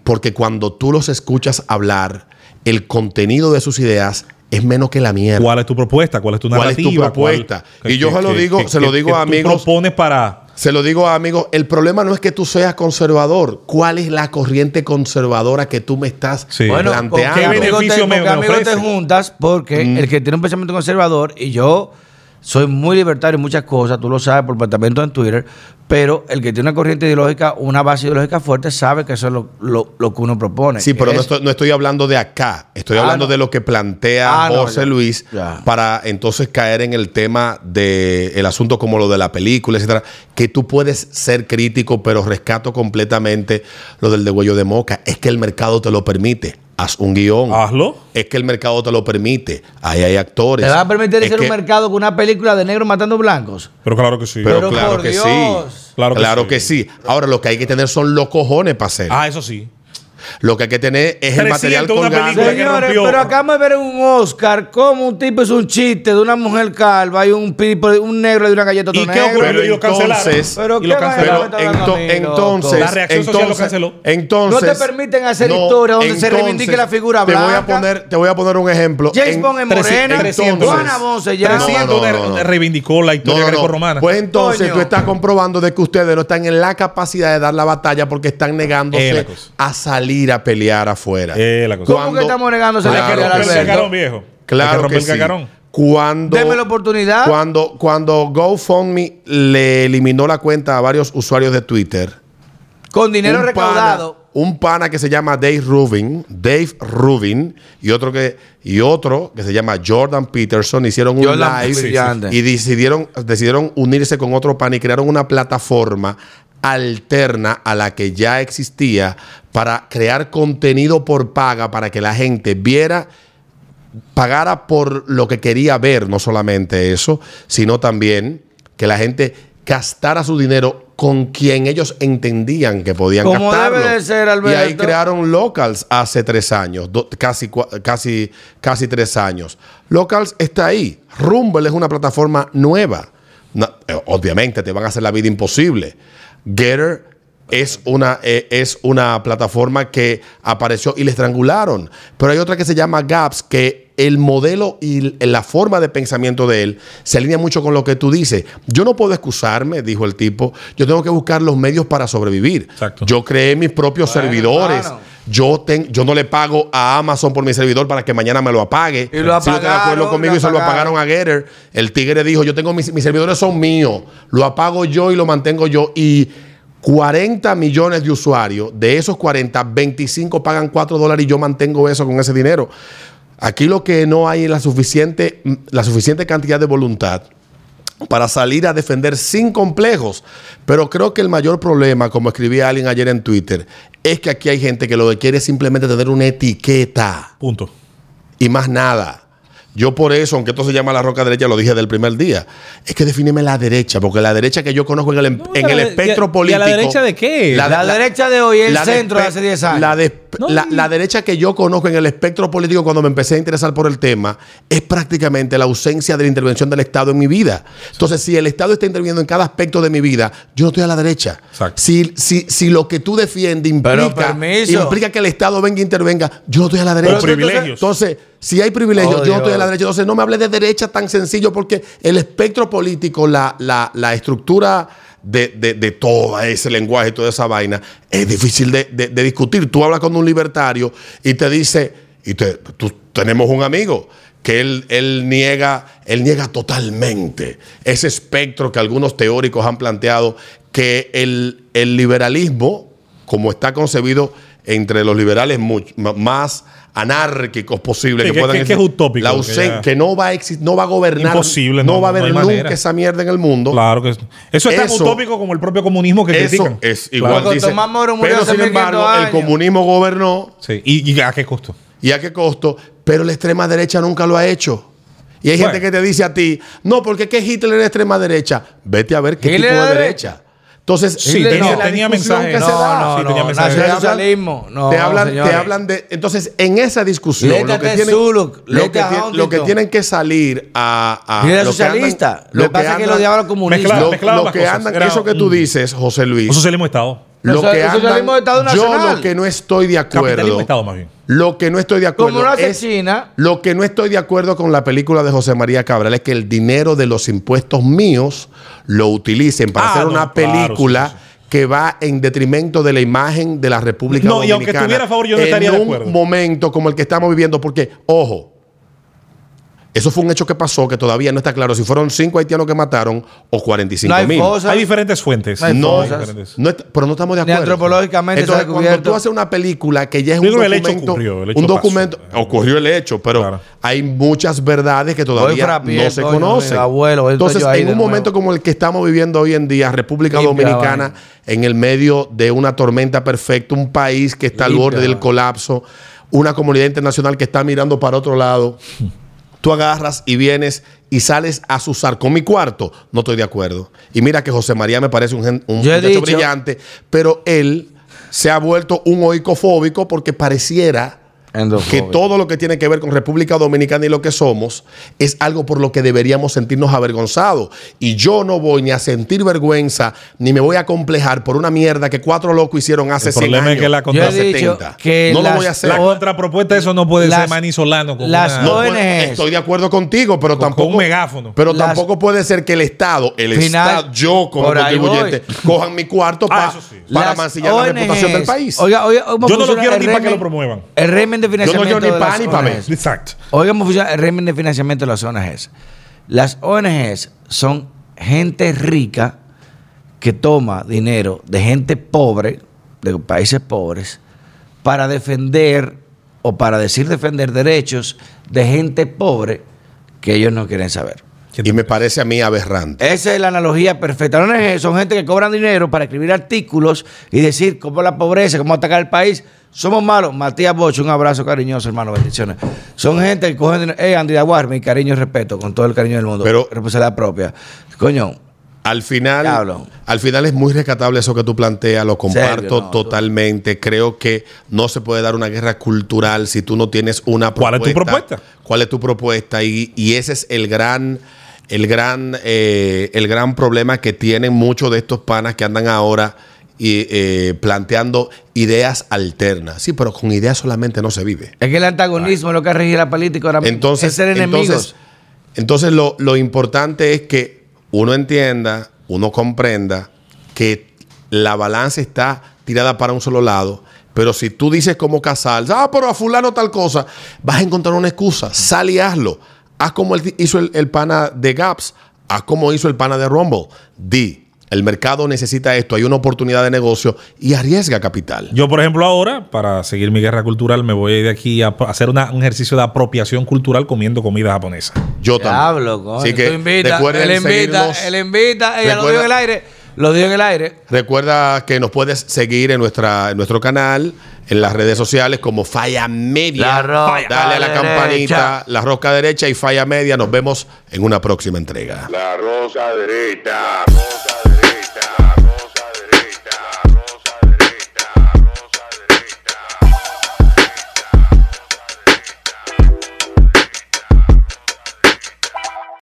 Porque cuando tú los escuchas hablar, el contenido de sus ideas es menos que la mierda. ¿Cuál es tu propuesta? ¿Cuál es tu ¿Cuál es tu narrativa? propuesta? ¿Cuál- Y yo se lo digo- se lo digo a tú amigos- propones para... Se lo digo a amigos, el problema no es que tú seas conservador. ¿Cuál es la corriente conservadora que tú me estás Sí. Bueno, planteando? porque ¿Qué beneficio te, me- porque me amigos te juntas porque Mm. el que tiene un pensamiento conservador y yo soy muy libertario en muchas cosas, tú lo sabes por planteamiento en Twitter, pero el que tiene una corriente ideológica, una base ideológica fuerte, sabe que eso es lo, lo- lo que uno propone. Sí, pero no es- estoy, no estoy hablando de acá. Estoy Ah, hablando no. de lo que plantea Ah, no, José ya. Luis Ya. para entonces caer en el tema del el asunto como lo de la película, etcétera. Que tú puedes ser crítico, pero rescato completamente lo del degüello de moca. Es que el mercado te lo permite. Haz un guion. Hazlo. Es que el mercado te lo permite. Ahí hay actores. ¿Te va a permitir Es hacer que- un mercado con una película de negros matando blancos? Pero claro que sí. Pero, Pero claro por que Dios. sí. Claro Claro, que que, sí. sí. Ahora lo que hay que tener son los cojones para hacer. ah, eso sí. Lo que hay que tener es el 300, material una colgando. película que Señores, pero acabamos de ver un Oscar como un tipo es un chiste de una mujer calva y un tipo, un negro de una galleta ¿Y qué ocurrió? Pero Y lo cancelaron. entonces- Pero y lo cancelaron. Pero me ento- entonces, La reacción social lo entonces, canceló. entonces, No te permiten hacer historia donde se reivindique la figura te Voy a blanca. poner, te voy a poner un ejemplo. James Bond en Morena, 300, Juana Bon se llama. 300 No, no, no, no. reivindicó la No, historia no, no. grecorromana. Pues entonces Coño. tú estás comprobando de que ustedes no están en la capacidad de dar la batalla porque están negándose a salir a pelear afuera. Eh, la cosa. ¿Cómo que estamos negándose Hay la que Claro pelear, romper que el cacarón, viejo. Hay que Claro romper que el sí. Cuando, Deme la oportunidad. Cuando, cuando GoFundMe le eliminó la cuenta a varios usuarios de Twitter, Con dinero un recaudado. Pana, un pana que se llama Dave Rubin, Dave Rubin, y otro que, y otro que se llama Jordan Peterson, hicieron un live y decidieron, decidieron unirse con otro pana y crearon una plataforma alterna a la que ya existía para crear contenido por paga para que la gente viera pagara por lo que quería ver, no solamente eso, sino también que la gente gastara su dinero con quien ellos entendían que podían Como gastarlo. debe de ser, y ahí Alberto. crearon Locals hace tres años, do- casi, casi, casi tres años. Locals está ahí. Rumble es una plataforma nueva. No, eh, obviamente te van a hacer la vida imposible. Getter es una, eh, es una plataforma que apareció y le estrangularon. Pero hay otra que se llama Gaps, que el modelo y la forma de pensamiento de él se alinea mucho con lo que tú dices. Yo no puedo excusarme, dijo el tipo. Yo tengo que buscar los medios para sobrevivir. Exacto. Yo creé mis propios Bueno, servidores. Yo, ten- yo no le pago a Amazon por mi servidor para que mañana me lo apague. Y lo si no está de acuerdo apagaron, conmigo lo y se lo apagaron. apagaron a Getter, el tigre dijo, yo tengo mis, mis servidores son míos, lo apago yo y lo mantengo yo. Y 40 millones de usuarios, de esos 40, 25 pagan 4 dólares y yo mantengo eso con ese dinero. Aquí lo que no hay es la suficiente, la suficiente cantidad de voluntad para salir a defender sin complejos. Pero creo que el mayor problema, como escribía alguien ayer en Twitter, es que aquí hay gente que lo que quiere es simplemente tener una etiqueta Punto. y más nada. Yo por eso, aunque esto se llama la roca derecha, lo dije del primer día. Es que defíneme la derecha, porque la derecha que yo conozco en el, em- No, en el espectro y político. ¿y a la derecha de qué? La derecha de hoy es el la centro de hace 10 años. La, de- No, la- derecha que yo conozco en el espectro político cuando me empecé a interesar por el tema es prácticamente la ausencia de la intervención del Estado en mi vida. Entonces, si el Estado está interviniendo en cada aspecto de mi vida, yo no estoy a la derecha. Exacto. Si, si, si lo que tú defiendes Pero implica, implica que el Estado venga e intervenga, yo no estoy a la derecha. Con privilegios. Entonces, si hay privilegios, Oh, yo no estoy a la derecha. Entonces, no me hables de derecha tan sencillo porque el espectro político, la, la, la estructura de, de- de todo ese lenguaje, toda esa vaina, es difícil de, de- discutir. Tú hablas con un libertario y te dice, y te, tú, tenemos un amigo que él, él niega, él niega totalmente ese espectro que algunos teóricos han planteado que el, el liberalismo, como está concebido entre los liberales much- ma- más anárquicos posible Sí, que, que- puedan que- que es existir. utópico, La que ausen- ya- que no va a exi- no va a gobernar Imposible, no, no, va a haber nunca manera. esa mierda en el mundo Claro que es- eso es tan Eso- utópico como el propio comunismo que eso critican. es Claro. igual Cuando dice, Tomás Moro murió pero hace sin 1500 embargo el comunismo gobernó Sí. ¿Y, y a qué costo? y a qué costo pero la extrema derecha nunca lo ha hecho y hay Bueno. gente que te dice a ti no porque es que Hitler era extrema derecha vete a ver qué ¿Hitler tipo de derecha entonces Sí, esa tenía- mensaje. que No, da. no, Sí, no, tenía mensaje. Te hablan-. No, te hablan, señores. te hablan de. Entonces, en esa discusión, lo que, tienen, Zuluk, lo, que ti- lo que tienen que salir a. a lo que socialista. andan- Lo que pasa es que lo odiaba a los comunistas. Mezclaba- Lo, mezclaba lo las que cosas. andan, Era eso que tú dices, José Luis. Un socialismo Estado. Lo que so- el socialismo de Estado yo lo que no estoy de acuerdo. Capitalismo de Estado, más bien. Lo que no estoy de acuerdo Como lo hace es China. lo que no estoy de acuerdo con la película de José María Cabral es que el dinero de los impuestos míos lo utilicen para Ah, hacer no, una claro, película sí, sí, que va en detrimento de la imagen de la República No, y Dominicana. aunque estuviera a favor, yo no estaría en de un acuerdo. momento como el que estamos viviendo, porque ojo, Eso fue un hecho que pasó que todavía no está claro si fueron cinco haitianos que mataron o 45 No hay mil. fosas. Hay diferentes fuentes. No hay No, diferentes. pero no estamos de Ni acuerdo. antropológicamente se ha Entonces, cuando tú haces una película que ya es un el hecho documento, ocurrió, el hecho un documento, pasó. ocurrió el hecho, pero Claro. hay muchas verdades que todavía no se coño, conocen. abuelo, Entonces, en un nuevo. momento como el que estamos viviendo hoy en día, República Limpia Dominicana, en el medio de una tormenta perfecta, un país que está al borde del colapso, una comunidad internacional que está mirando para otro lado. Tú agarras y vienes y sales a susar con mi cuarto. No estoy de acuerdo. Y mira que José María me parece un, un muchacho dicho- brillante, pero él se ha vuelto un oicofóbico porque pareciera. Que todo lo que tiene que ver con República Dominicana y lo que somos es algo por lo que deberíamos sentirnos avergonzados. Y yo no voy ni a sentir vergüenza ni me voy a complejar por una mierda que cuatro locos hicieron hace El 100 problema es años. que la Yo contra- he dicho 70. que no lo voy a hacer. La contrapropuesta eso no puede Las- ser Manny Solano con las una- ONGs. estoy de acuerdo contigo, pero Con- tampoco. con un megáfono. Pero Las- tampoco puede ser que el Estado, el Final- Estado, yo como contribuyente, cojan mi cuarto Ah, pa- eso sí. para Las mancillar la reputación del país. Oiga, oiga, ¿cómo Yo no lo quiero ni para que lo promuevan. El régimen de Yo no financiamiento quiero ni de pa' las ni pa' ver. ONGs. Exacto. Oiga cómo funciona el régimen de financiamiento de las ONGs. Las ONGs son gente rica que toma dinero de gente pobre, de países pobres, para defender o para decir defender derechos de gente pobre que ellos no quieren saber. Y me parece a mí aberrante. Esa es la analogía perfecta. Las ONG son gente que cobran dinero para escribir artículos y decir cómo la pobreza, cómo atacar el país. Somos malos. Matías Bocho, un abrazo cariñoso, hermano, bendiciones. Son gente que cogen dinero. Eh, Andy Aguar, mi cariño y respeto, con todo el cariño del mundo. Pero- responsabilidad propia. Coño, Al final, Diablo. al final es muy rescatable eso que tú planteas, lo comparto Serio, no, tú- totalmente. Creo que no se puede dar una guerra cultural si tú no tienes una ¿Cuál es tu propuesta? ¿Cuál es tu propuesta? Y, y ese es el gran, el gran, eh, el gran problema que tienen muchos de estos panas que andan ahora y, eh, planteando ideas alternas. Sí, pero con ideas solamente no se vive. es que el antagonismo es lo que rige la política ahora mismo. Entonces, es ser enemigos. entonces, entonces lo, lo importante es que uno entienda, uno comprenda que la balanza está tirada para un solo lado. Pero si tú dices como Casal, ah, pero a fulano tal cosa, vas a encontrar una excusa. Sal y hazlo. Haz como hizo el, el pana de Gaps, haz como hizo el pana de Rumble. Di, el mercado necesita esto, hay una oportunidad de negocio y arriesga capital. Yo, por ejemplo, ahora, para seguir mi guerra cultural, me voy de aquí a hacer una- un ejercicio de apropiación cultural comiendo comida japonesa. Yo también. Diablo, coño. Así que Tú invita, recuerden él invita, seguirnos. él invita, ella lo dio en el aire. Lo dio en el aire. Recuerda que nos puedes seguir en, nuestra, en nuestro canal, en las redes sociales como Falla Media. La Roca Dale a la Derecha. campanita, la rosca derecha y Falla Media. Nos vemos en una próxima entrega. La rosa derecha. Rosa